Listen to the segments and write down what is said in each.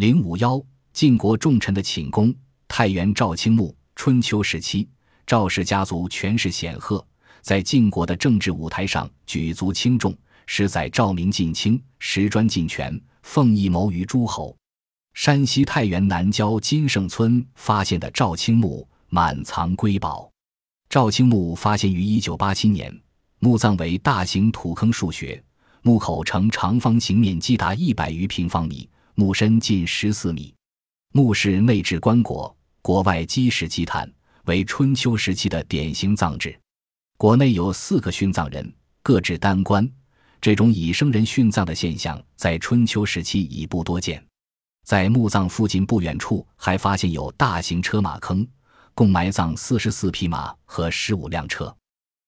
零五幺，晋国重臣的寝宫。太原赵青墓，春秋时期，赵氏家族权势显赫，在晋国的政治舞台上举足轻重。十载赵明晋卿，石专进权，奉义谋于诸侯。山西太原南郊金盛村发现的赵青墓，满藏瑰宝。赵青墓发现于一九八七年，墓葬为大型土坑数穴，墓口呈长方形，面积达一百余平方米，墓深近十四米。墓室内置棺椁，椁外基石积炭，为春秋时期的典型葬制。国内有四个殉葬人，各置单棺。这种以生人殉葬的现象，在春秋时期已不多见。在墓葬附近不远处，还发现有大型车马坑，共埋葬四十四匹马和十五辆车。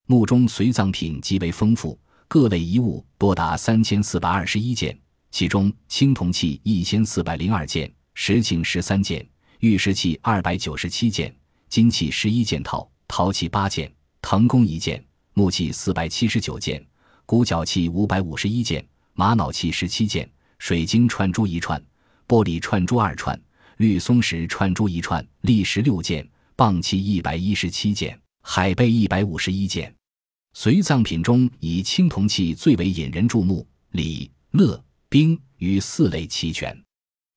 墓中随葬品极为丰富，各类遗物多达三千四百二十一件，其中青铜器一千四百零二件，石磬十三件，玉石器二百九十七件，金器十一件套，陶器八件，藤工一件，木器四百七十九件。骨角器五百五十一件，玛瑙器十七件，水晶串珠一串，玻璃串珠二串，绿松石串珠一串，砾石六件，蚌器一百一十七件，海贝一百五十一件。随葬品中以青铜器最为引人注目，礼、乐、兵与四类齐全。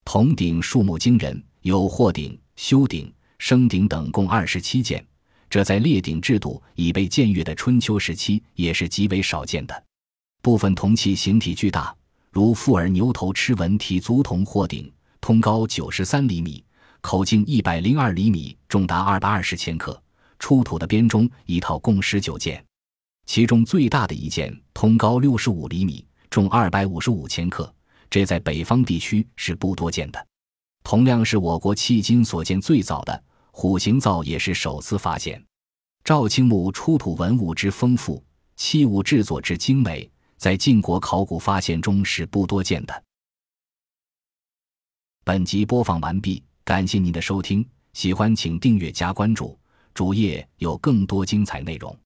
铜鼎数目惊人，有霍鼎、修鼎、升鼎等共二十七件。这在列鼎制度已被僭越的春秋时期也是极为少见的。部分铜器形体巨大，如富尔牛头螭纹体足铜霍鼎，通高九十三厘米，口径一百零二厘米，重达二百二十千克。出土的编钟一套共十九件，其中最大的一件通高六十五厘米，重二百五十五千克，这在北方地区是不多见的。铜量是我国迄今所见最早的。虎形灶也是首次发现。赵青墓出土文物之丰富，器物制作之精美，在晋国考古发现中是不多见的。本集播放完毕，感谢您的收听，喜欢请订阅加关注，主页有更多精彩内容。